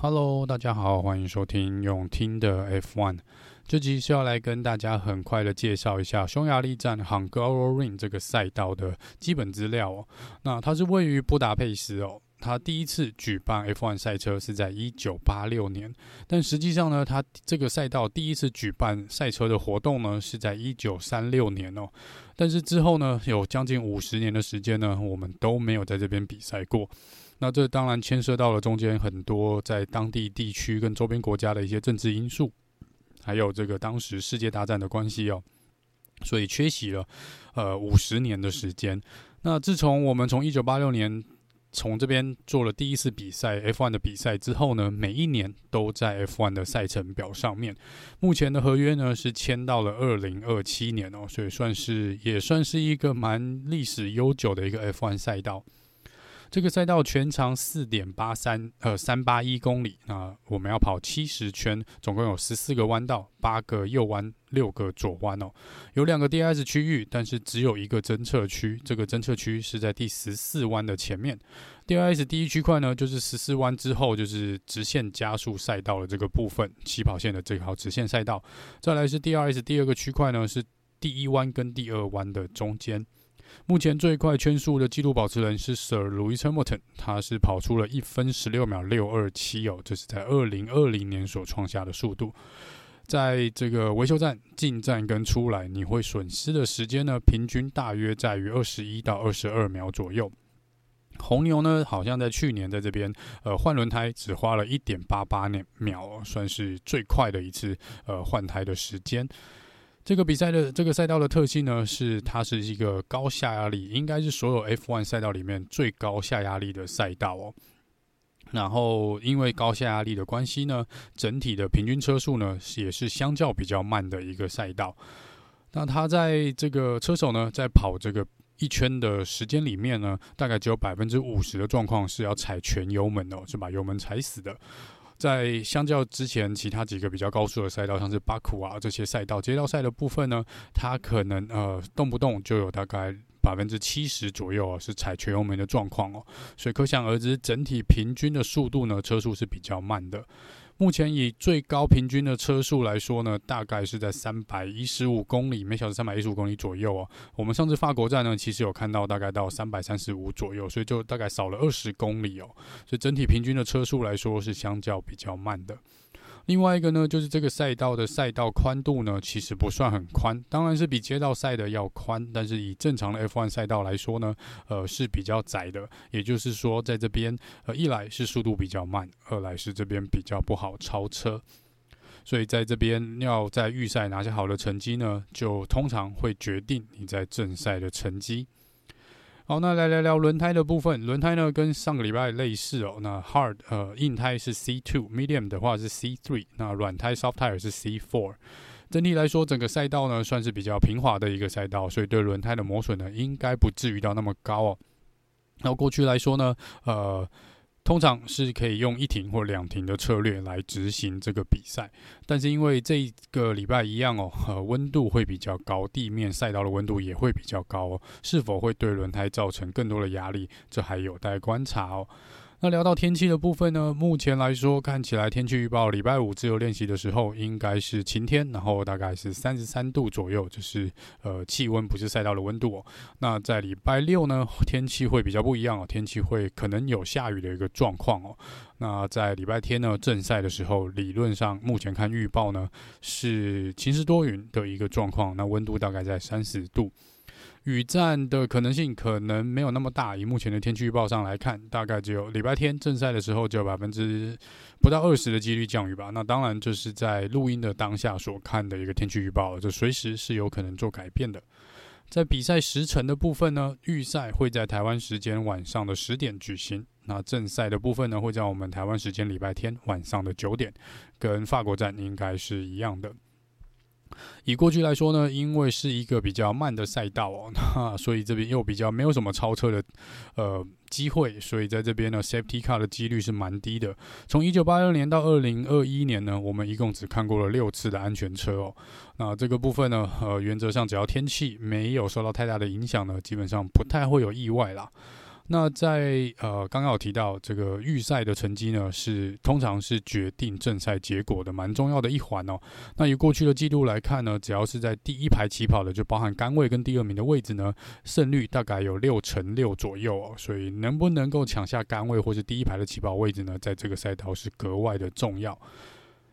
Hello，大家好，欢迎收听用听的 F1。这集是要来跟大家很快的介绍一下匈牙利站 Hungaroring 这个赛道的基本资料哦。那它是位于布达佩斯哦。它第一次举办 F1 赛车是在一九八六年，但实际上呢，它这个赛道第一次举办赛车的活动呢是在一九三六年哦。但是之后呢，有将近五十年的时间呢，我们都没有在这边比赛过。那这当然牵涉到了中间很多在当地地区跟周边国家的一些政治因素，还有这个当时世界大战的关系哦，所以缺席了呃五十年的时间。那自从我们从一九八六年从这边做了第一次比赛 F1 的比赛之后呢，每一年都在 F1 的赛程表上面。目前的合约呢是签到了二零二七年哦，所以算是也算是一个蛮历史悠久的一个 F1 赛道。这个赛道全长四点八三呃三八一公里，那我们要跑七十圈，总共有十四个弯道，八个右弯，六个左弯哦。有两个 DRS 区域，但是只有一个侦测区，这个侦测区是在第十四弯的前面。DRS 第一区块呢，就是十四弯之后就是直线加速赛道的这个部分，起跑线的这条直线赛道。再来是 DRS 第二个区块呢，是第一弯跟第二弯的中间。目前最快圈速的纪录保持人是 Sir Louis Hamilton，他是跑出了一分十六秒六二七哦，这是在二零二零年所创下的速度。在这个维修站进站跟出来，你会损失的时间呢，平均大约在于二十一到二十二秒左右。红牛呢，好像在去年在这边呃换轮胎只花了一点八八秒，算是最快的一次呃换胎的时间。这个比赛的这个赛道的特性呢，是它是一个高下压力，应该是所有 F1 赛道里面最高下压力的赛道哦。然后因为高下压力的关系呢，整体的平均车速呢也是相较比较慢的一个赛道。那它在这个车手呢在跑这个一圈的时间里面呢，大概只有百分之五十的状况是要踩全油门哦，是把油门踩死的。在相较之前其他几个比较高速的赛道，像是巴库啊这些赛道，街道赛的部分呢，它可能呃动不动就有大概百分之七十左右啊是踩全油门的状况哦，所以可想而知，整体平均的速度呢，车速是比较慢的。目前以最高平均的车速来说呢，大概是在三百一十五公里每小时，三百一十五公里左右哦。我们上次法国站呢，其实有看到大概到三百三十五左右，所以就大概少了二十公里哦。所以整体平均的车速来说是相较比较慢的。另外一个呢，就是这个赛道的赛道宽度呢，其实不算很宽，当然是比街道赛的要宽，但是以正常的 F1 赛道来说呢，呃是比较窄的。也就是说，在这边呃一来是速度比较慢，二来是这边比较不好超车，所以在这边要在预赛拿下好的成绩呢，就通常会决定你在正赛的成绩。好，那来聊聊轮胎的部分。轮胎呢，跟上个礼拜类似哦。那 hard 呃硬胎是 C two，medium 的话是 C three，那软胎 soft tire 是 C four。整体来说，整个赛道呢算是比较平滑的一个赛道，所以对轮胎的磨损呢应该不至于到那么高哦。那过去来说呢，呃。通常是可以用一停或两停的策略来执行这个比赛，但是因为这个礼拜一样哦，呃，温度会比较高，地面赛道的温度也会比较高哦，是否会对轮胎造成更多的压力，这还有待观察哦。那聊到天气的部分呢，目前来说看起来天气预报礼拜五自由练习的时候应该是晴天，然后大概是三十三度左右，就是呃气温不是赛道的温度哦。那在礼拜六呢，天气会比较不一样哦，天气会可能有下雨的一个状况哦。那在礼拜天呢，正赛的时候，理论上目前看预报呢是晴时多云的一个状况，那温度大概在三十度。雨战的可能性可能没有那么大，以目前的天气预报上来看，大概只有礼拜天正赛的时候只有百分之不到二十的几率降雨吧。那当然就是在录音的当下所看的一个天气预报，就随时是有可能做改变的。在比赛时程的部分呢，预赛会在台湾时间晚上的十点举行，那正赛的部分呢会在我们台湾时间礼拜天晚上的九点，跟法国站应该是一样的。以过去来说呢，因为是一个比较慢的赛道哦，那所以这边又比较没有什么超车的呃机会，所以在这边呢，Safety Car 的几率是蛮低的。从一九八六年到二零二一年呢，我们一共只看过了六次的安全车哦。那这个部分呢，呃，原则上只要天气没有受到太大的影响呢，基本上不太会有意外啦。那在呃刚刚有提到这个预赛的成绩呢，是通常是决定正赛结果的蛮重要的一环哦。那以过去的记录来看呢，只要是在第一排起跑的，就包含杆位跟第二名的位置呢，胜率大概有六成六左右哦。所以能不能够抢下杆位或是第一排的起跑位置呢，在这个赛道是格外的重要。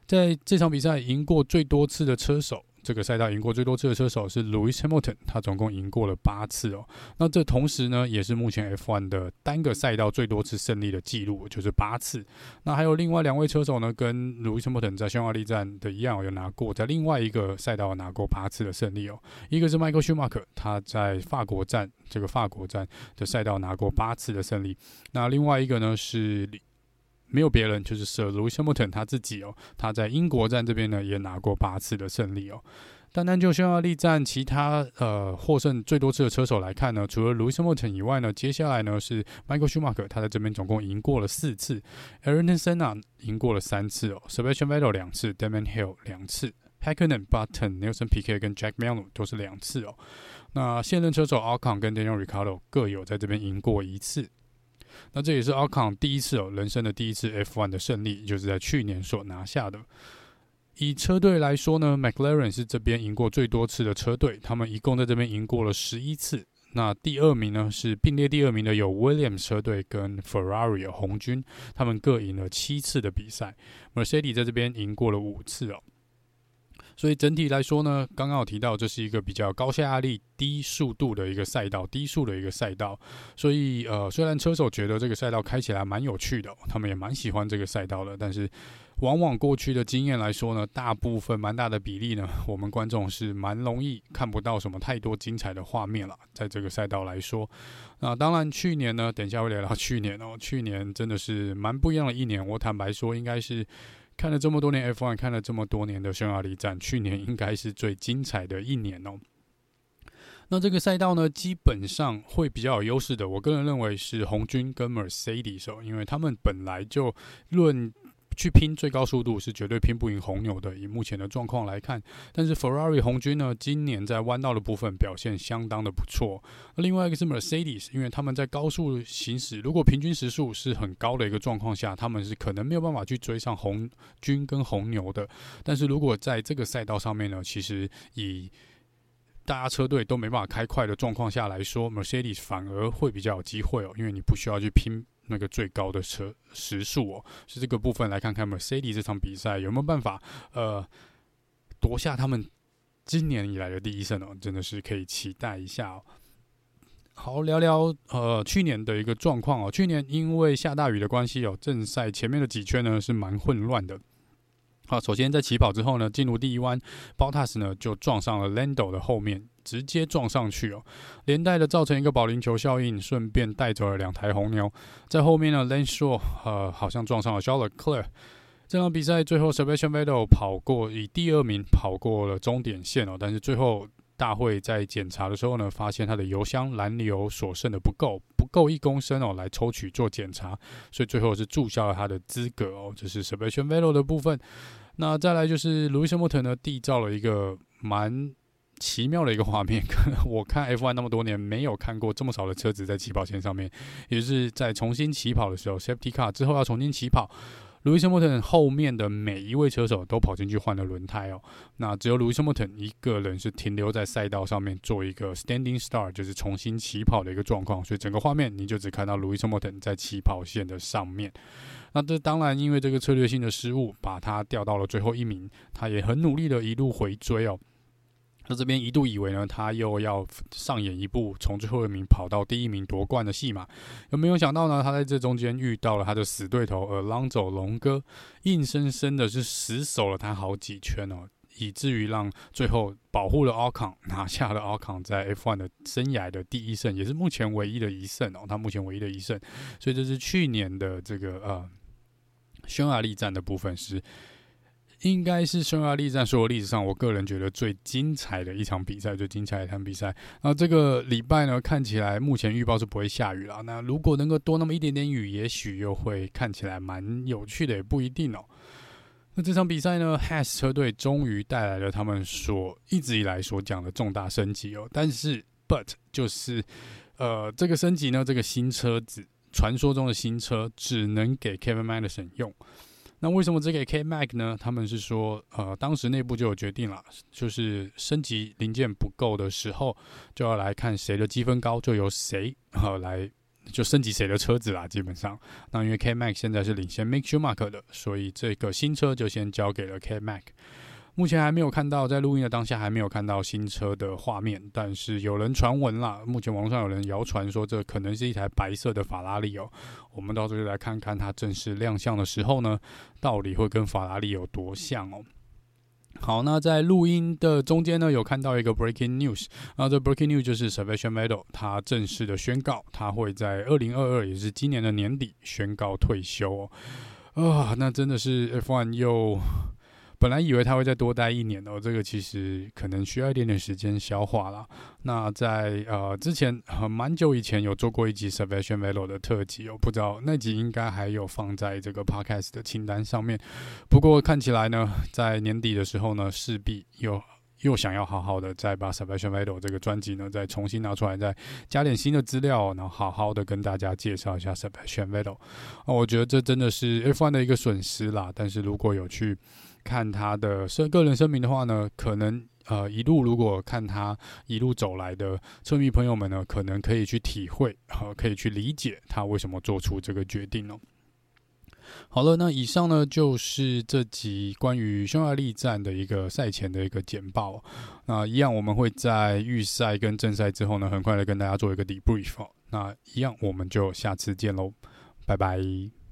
在这场比赛赢过最多次的车手。这个赛道赢过最多次的车手是 Lewis Hamilton，他总共赢过了八次哦。那这同时呢，也是目前 F1 的单个赛道最多次胜利的记录，就是八次。那还有另外两位车手呢，跟 Lewis Hamilton 在匈牙利站的一样，有拿过在另外一个赛道拿过八次的胜利哦。一个是 Michael Schumacher，他在法国站这个法国站的赛道拿过八次的胜利。那另外一个呢是。没有别人，就是 Sir Lewis Hamilton 他自己哦。他在英国站这边呢，也拿过八次的胜利哦。单单就匈牙利站其他呃获胜最多次的车手来看呢，除了 Lewis Hamilton 以外呢，接下来呢是 Michael Schumacher，他在这边总共赢过了四次；Ayrton Senna 赢过了三次哦；Sebastian Vettel 两次；Damon Hill 两次；Hakkinen、Button、Nelson Piquet 跟 Jack Miller 都是两次哦。那现任车手 Ocon 跟 Daniel r i c a r d o 各有在这边赢过一次。那这也是奥康第一次哦，人生的第一次 F1 的胜利，就是在去年所拿下的。以车队来说呢，McLaren 是这边赢过最多次的车队，他们一共在这边赢过了十一次。那第二名呢是并列第二名的有 Williams 车队跟 Ferrari 红军，他们各赢了七次的比赛。Mercedes 在这边赢过了五次哦。所以整体来说呢，刚刚有提到这是一个比较高下压力、低速度的一个赛道，低速的一个赛道。所以呃，虽然车手觉得这个赛道开起来蛮有趣的，他们也蛮喜欢这个赛道的，但是往往过去的经验来说呢，大部分蛮大的比例呢，我们观众是蛮容易看不到什么太多精彩的画面了。在这个赛道来说，那当然去年呢，等一下会聊到去年哦，去年真的是蛮不一样的一年。我坦白说，应该是。看了这么多年 F1，看了这么多年的匈牙利站，去年应该是最精彩的一年哦。那这个赛道呢，基本上会比较有优势的，我个人认为是红军跟 Mercedes 哦，因为他们本来就论。去拼最高速度是绝对拼不赢红牛的，以目前的状况来看。但是 Ferrari 红军呢，今年在弯道的部分表现相当的不错。另外一个是 Mercedes，因为他们在高速行驶，如果平均时速是很高的一个状况下，他们是可能没有办法去追上红军跟红牛的。但是如果在这个赛道上面呢，其实以大家车队都没办法开快的状况下来说，Mercedes 反而会比较有机会哦，因为你不需要去拼。那个最高的车时速哦，是这个部分来看看 Mercedes 这场比赛有没有办法呃夺下他们今年以来的第一胜哦，真的是可以期待一下哦。好，聊聊呃去年的一个状况哦，去年因为下大雨的关系哦，正赛前面的几圈呢是蛮混乱的。好，首先在起跑之后呢，进入第一弯，Bottas 呢就撞上了 Lando 的后面。直接撞上去哦，连带的造成一个保龄球效应，顺便带走了两台红牛。在后面呢，Lance Stroll 呃好像撞上了 Charles Leclerc。这场比赛最后，Sebastian Vettel 跑过，以第二名跑过了终点线哦。但是最后大会在检查的时候呢，发现他的油箱燃油所剩的不够，不够一公升哦，来抽取做检查，所以最后是注销了他的资格哦。这是 Sebastian Vettel 的部分。那再来就是 Lewis Hamilton 呢，缔造了一个蛮。奇妙的一个画面，可能我看 F1 那么多年，没有看过这么少的车子在起跑线上面，也是在重新起跑的时候，Safety Car 之后要重新起跑路易斯·莫腾后面的每一位车手都跑进去换了轮胎哦，那只有路易斯·莫腾一个人是停留在赛道上面做一个 Standing star，就是重新起跑的一个状况，所以整个画面你就只看到路易斯·莫腾在起跑线的上面。那这当然因为这个策略性的失误，把他掉到了最后一名，他也很努力的一路回追哦。那这边一度以为呢，他又要上演一部从最后一名跑到第一名夺冠的戏码，有没有想到呢？他在这中间遇到了他的死对头 Alonso 龙哥，硬生生的是死守了他好几圈哦，以至于让最后保护了 Ocon，拿下了 Ocon 在 F1 的生涯的第一胜，也是目前唯一的一胜哦，他目前唯一的一胜，所以这是去年的这个呃匈牙利站的部分是。应该是匈牙利站所有历史上，我个人觉得最精彩的一场比赛，最精彩的一场比赛。那这个礼拜呢，看起来目前预报是不会下雨了。那如果能够多那么一点点雨，也许又会看起来蛮有趣的，也不一定哦。那这场比赛呢，Has 车队终于带来了他们所一直以来所讲的重大升级哦。但是，But 就是呃，这个升级呢，这个新车子，传说中的新车，只能给 Kevin Magnussen 用。那为什么只给 K Mac 呢？他们是说，呃，当时内部就有决定了，就是升级零件不够的时候，就要来看谁的积分高，就由谁呃来就升级谁的车子啦。基本上，那因为 K Mac 现在是领先 Make Sure Mark 的，所以这个新车就先交给了 K Mac。目前还没有看到，在录音的当下还没有看到新车的画面，但是有人传闻啦，目前网络上有人谣传说这可能是一台白色的法拉利哦。我们到时候就来看看它正式亮相的时候呢，到底会跟法拉利有多像哦。好，那在录音的中间呢，有看到一个 breaking news，那这 breaking news 就是 Sebastian Vettel 他正式的宣告，他会在二零二二，也是今年的年底宣告退休哦。啊，那真的是 F1 又。本来以为他会再多待一年哦，这个其实可能需要一点点时间消化啦。那在呃之前很蛮久以前有做过一集 Sebastian Vettel 的特辑，哦不知道那集应该还有放在这个 Podcast 的清单上面。不过看起来呢，在年底的时候呢，势必又又想要好好的再把 Sebastian Vettel 这个专辑呢再重新拿出来，再加点新的资料，然后好好的跟大家介绍一下 Sebastian Vettel。我觉得这真的是 F1 的一个损失啦。但是如果有去看他的生个人声明的话呢，可能呃一路如果看他一路走来的车迷朋友们呢，可能可以去体会和、呃、可以去理解他为什么做出这个决定哦。好了，那以上呢就是这集关于匈牙利站的一个赛前的一个简报。那一样我们会在预赛跟正赛之后呢，很快的跟大家做一个 debrief。那一样我们就下次见喽，拜拜。